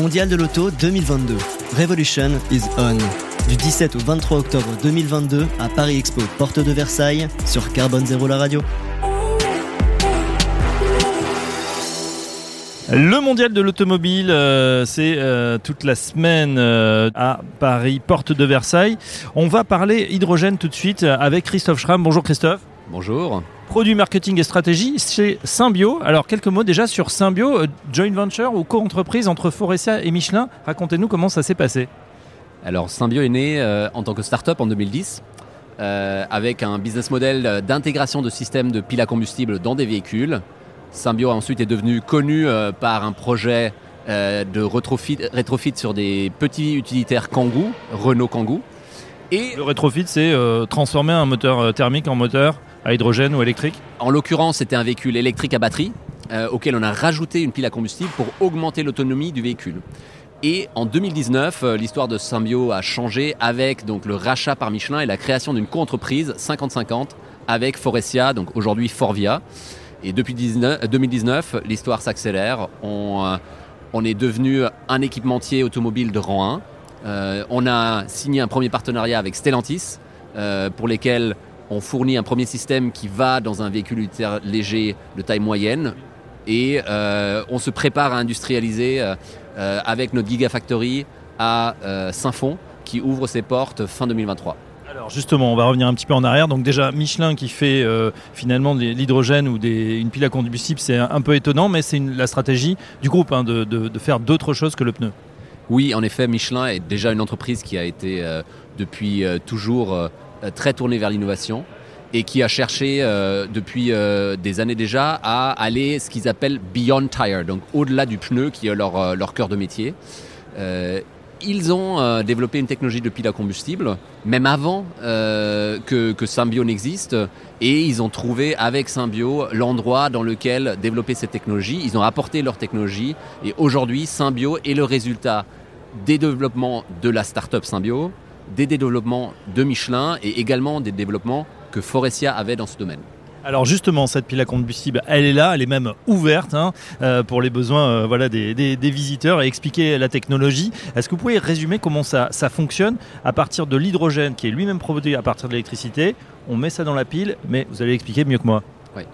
Mondial de l'auto 2022. Revolution is on. Du 17 au 23 octobre 2022 à Paris Expo, porte de Versailles, sur Carbone Zéro la radio. Le mondial de l'automobile, euh, c'est euh, toute la semaine euh, à Paris, porte de Versailles. On va parler hydrogène tout de suite avec Christophe Schramm. Bonjour Christophe. Bonjour. Produit marketing et stratégie chez Symbio. Alors quelques mots déjà sur Symbio, joint venture ou co-entreprise entre Forestia et Michelin. Racontez-nous comment ça s'est passé. Alors Symbio est né en tant que start-up en 2010. avec un business model d'intégration de systèmes de piles à combustible dans des véhicules Symbio ensuite est devenu connu euh, par un projet euh, de retrofit, rétrofit sur des petits utilitaires Kangoo, Renault Kangoo. Et le rétrofit, c'est euh, transformer un moteur thermique en moteur à hydrogène ou électrique En l'occurrence, c'était un véhicule électrique à batterie auquel on a rajouté une pile à combustible pour augmenter l'autonomie du véhicule. Et en 2019, l'histoire de Symbio a changé avec le rachat par Michelin et la création d'une co-entreprise 50-50 avec Forestia, donc aujourd'hui Forvia. Et depuis 2019, l'histoire s'accélère. On, euh, on, est devenu un équipementier automobile de rang 1. Euh, on a signé un premier partenariat avec Stellantis, euh, pour lesquels on fournit un premier système qui va dans un véhicule léger de taille moyenne. Et on se prépare à industrialiser avec notre Gigafactory à Saint-Fond, qui ouvre ses portes fin 2023. Alors justement, on va revenir un petit peu en arrière. Donc déjà, Michelin qui fait euh, finalement de l'hydrogène ou une pile à combustible, c'est un peu étonnant, mais c'est la stratégie du groupe hein, de, faire d'autres choses que le pneu. Oui, en effet, Michelin est déjà une entreprise qui a été euh, depuis euh, toujours très tournée vers l'innovation et qui a cherché depuis des années déjà à aller ce qu'ils appellent Beyond Tire, donc au-delà du pneu qui est leur, leur cœur de métier ils ont euh, développé une technologie de pile à combustible, même avant euh, que, Symbio n'existe, et ils ont trouvé avec Symbio l'endroit dans lequel développer cette technologie. Ils ont apporté leur technologie, et aujourd'hui, Symbio est le résultat des développements de la start-up Symbio, des développements de Michelin, et également des développements que Forestia avait dans ce domaine. Alors justement, cette pile à combustible, elle est là, elle est même ouverte hein, euh, pour les besoins euh, voilà, des, visiteurs et expliquer la technologie. Est-ce que vous pouvez résumer comment ça, fonctionne à partir de l'hydrogène qui est lui-même produit à partir de l'électricité? On met ça dans la pile, mais vous allez expliquer mieux que moi. Oui.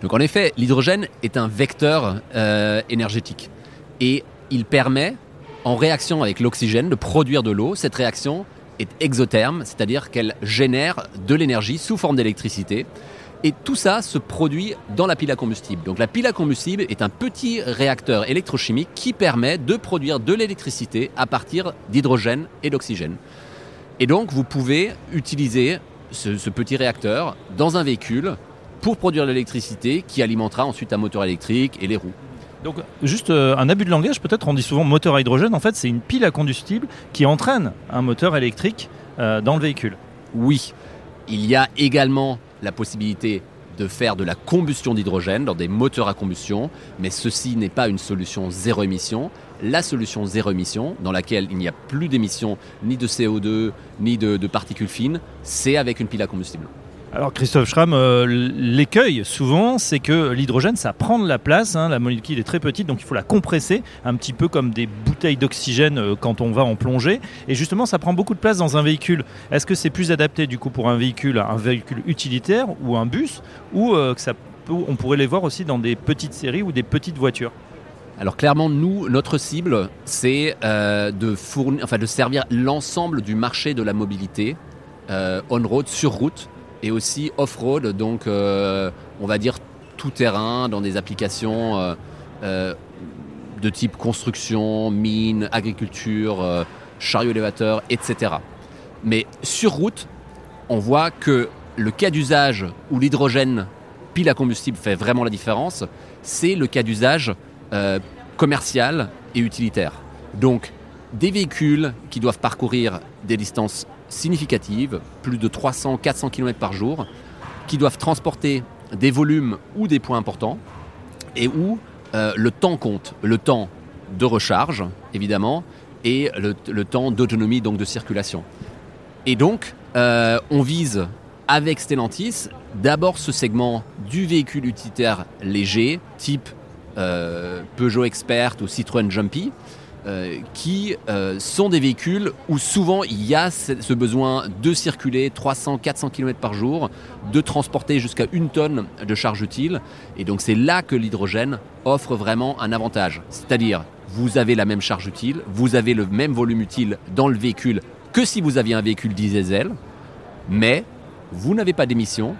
Donc en effet, l'hydrogène est un vecteur euh, énergétique et il permet, en réaction avec l'oxygène, de produire de l'eau. Cette réaction est exotherme, c'est-à-dire qu'elle génère de l'énergie sous forme d'électricité. Et tout ça se produit dans la pile à combustible. Donc la pile à combustible est un petit réacteur électrochimique qui permet de produire de l'électricité à partir d'hydrogène et d'oxygène. Et donc vous pouvez utiliser ce, petit réacteur dans un véhicule pour produire l'électricité qui alimentera ensuite un moteur électrique et les roues. Donc juste euh, un abus de langage, peut-être on dit souvent moteur à hydrogène, en fait c'est une pile à combustible qui entraîne un moteur électrique euh, dans le véhicule. Oui, il y a également la possibilité de faire de la combustion d'hydrogène dans des moteurs à combustion, mais ceci n'est pas une solution zéro émission. La solution zéro émission, dans laquelle il n'y a plus d'émissions ni de CO2 ni de, de particules fines, c'est avec une pile à combustible. Alors Christophe Schramm, euh, l'écueil souvent c'est que l'hydrogène ça prend de la place, hein. la molécule est très petite donc il faut la compresser un petit peu comme des bouteilles d'oxygène euh, quand on va en plongée et justement ça prend beaucoup de place dans un véhicule. Est-ce que c'est plus adapté du coup pour un véhicule, un véhicule utilitaire ou un bus ou euh, on pourrait les voir aussi dans des petites séries ou des petites voitures? Alors clairement, nous, notre cible, c'est de, fournir, enfin, de servir l'ensemble du marché de la mobilité on-road, sur route, et aussi off-road, donc euh, on va dire tout terrain dans des applications euh, euh, de type construction, mine, agriculture, chariot élévateur, etc. Mais sur route, on voit que le cas d'usage où l'hydrogène pile à combustible fait vraiment la différence, c'est le cas d'usage commercial et utilitaire. Donc des véhicules qui doivent parcourir des distances significatives, plus de 300-400 km par jour, qui doivent transporter des volumes ou des points importants, et où euh, le temps compte, le temps de recharge, évidemment, et le, temps d'autonomie, donc de circulation. Et donc, euh, on vise avec Stellantis d'abord ce segment du véhicule utilitaire léger, type euh, Peugeot Expert ou Citroën Jumpy, euh, qui euh, sont des véhicules où souvent il y a ce besoin de circuler 300-400 km par jour, de transporter jusqu'à une tonne de charge utile. Et donc c'est là que l'hydrogène offre vraiment un avantage. C'est-à-dire, vous avez la même charge utile, vous avez le même volume utile dans le véhicule que si vous aviez un véhicule diesel, mais vous n'avez pas d'émissions,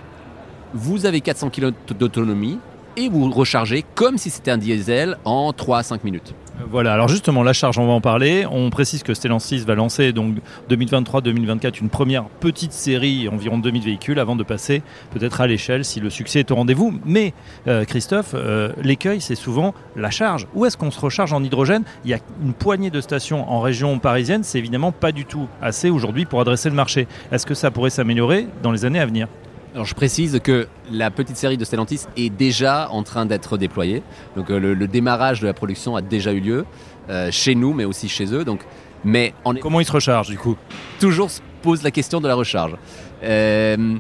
vous avez 400 km d'autonomie et vous rechargez comme si c'était un diesel en 3 à 5 minutes. Voilà, alors justement, la charge, on va en parler. On précise que Stellantis va lancer donc 2023-2024 une première petite série, environ 2000 véhicules, avant de passer peut-être à l'échelle si le succès est au rendez-vous. Mais euh, Christophe, euh, l'écueil, c'est souvent la charge. Où est-ce qu'on se recharge en hydrogène? Il y a une poignée de stations en région parisienne, c'est évidemment pas du tout assez aujourd'hui pour adresser le marché. Est-ce que ça pourrait s'améliorer dans les années à venir? Alors je précise que la petite série de Stellantis est déjà en train d'être déployée. Donc euh, le, le démarrage de la production a déjà eu lieu euh, chez nous, mais aussi chez eux. Donc, mais on est Comment il se recharge du coup? Toujours se pose la question de la recharge. Euh,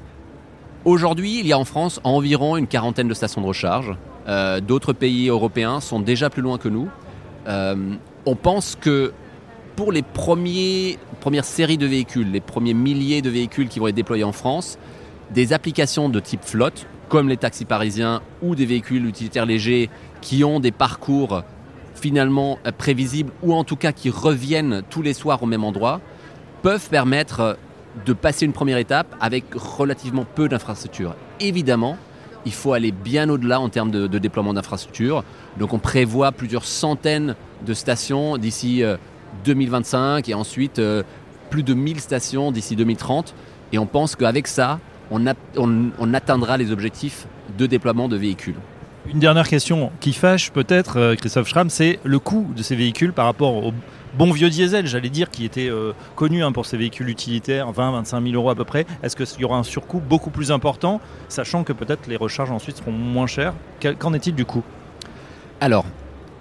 Aujourd'hui, il y a en France environ une quarantaine de stations de recharge. Euh, D'autres pays européens sont déjà plus loin que nous. On pense que pour les premiers, premières séries de véhicules, les premiers milliers de véhicules qui vont être déployés en France, des applications de type flotte, comme les taxis parisiens ou des véhicules utilitaires légers qui ont des parcours finalement euh, prévisibles ou en tout cas qui reviennent tous les soirs au même endroit, peuvent permettre euh, de passer une première étape avec relativement peu d'infrastructures. Évidemment, il faut aller bien au-delà en termes de, déploiement d'infrastructures. Donc on prévoit plusieurs centaines de stations d'ici euh, 2025 et ensuite euh, plus de 1000 stations d'ici 2030. Et on pense qu'avec ça, on, a- on- on atteindra les objectifs de déploiement de véhicules. Une dernière question qui fâche peut-être, euh, Christophe Schramm, c'est le coût de ces véhicules par rapport au bon vieux diesel, j'allais dire, qui était euh, connu hein, pour ces véhicules utilitaires, 20-25 000 euros à peu près. Est-ce qu'il y aura un surcoût beaucoup plus important, sachant que peut-être les recharges ensuite seront moins chères? Qu'en est-il du coût? Alors,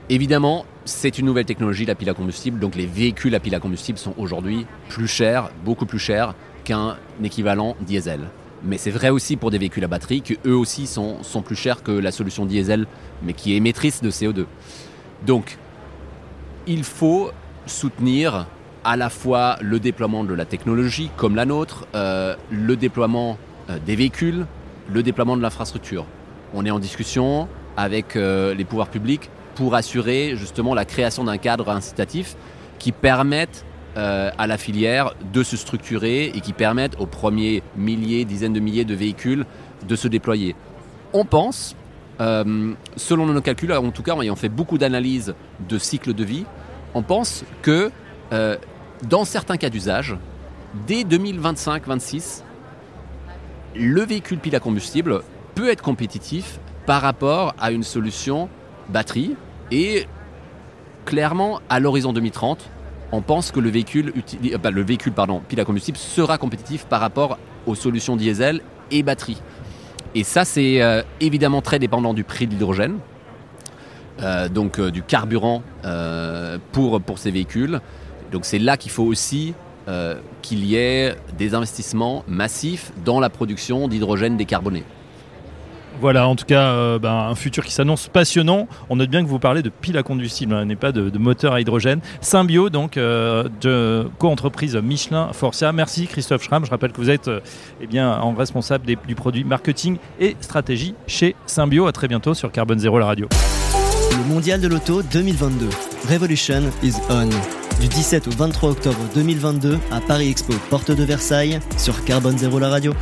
évidemment, c'est une nouvelle technologie, la pile à combustible. Donc les véhicules à pile à combustible sont aujourd'hui plus chers, beaucoup plus chers qu'un équivalent diesel. Mais c'est vrai aussi pour des véhicules à batterie, que eux aussi sont, sont plus chers que la solution diesel, mais qui est émettrice de CO2. Donc, il faut soutenir à la fois le déploiement de la technologie comme la nôtre, euh, le déploiement euh, des véhicules, le déploiement de l'infrastructure. On est en discussion avec euh, les pouvoirs publics pour assurer justement la création d'un cadre incitatif qui permette euh, à la filière de se structurer et qui permette aux premiers milliers, dizaines de milliers de véhicules de se déployer. On pense, euh, selon nos calculs, en tout cas en ayant fait beaucoup d'analyses de cycle de vie, on pense que euh, dans certains cas d'usage, dès 2025-26, le véhicule pile à combustible peut être compétitif par rapport à une solution batterie et clairement à l'horizon 2030, on pense que le véhicule, euh, pas, le véhicule pardon, pile à combustible sera compétitif par rapport aux solutions diesel et batterie. Et ça, c'est euh, évidemment très dépendant du prix de l'hydrogène, euh, donc du carburant pour, pour ces véhicules. Donc c'est là qu'il faut aussi qu'il y ait des investissements massifs dans la production d'hydrogène décarboné. Voilà, en tout cas, euh, ben, un futur qui s'annonce passionnant. On note bien que vous parlez de pile à combustible, hein, n'est pas de, moteur à hydrogène. Symbio, donc, euh, de co-entreprise Michelin Forcia. Merci Christophe Schramm. Je rappelle que vous êtes euh, eh bien, en responsable du produit marketing et stratégie chez Symbio. À très bientôt sur Carbone Zéro, la radio. Le mondial de l'auto 2022. Revolution is on. Du 17 au 23 octobre 2022 à Paris Expo, porte de Versailles, sur Carbone Zéro la radio.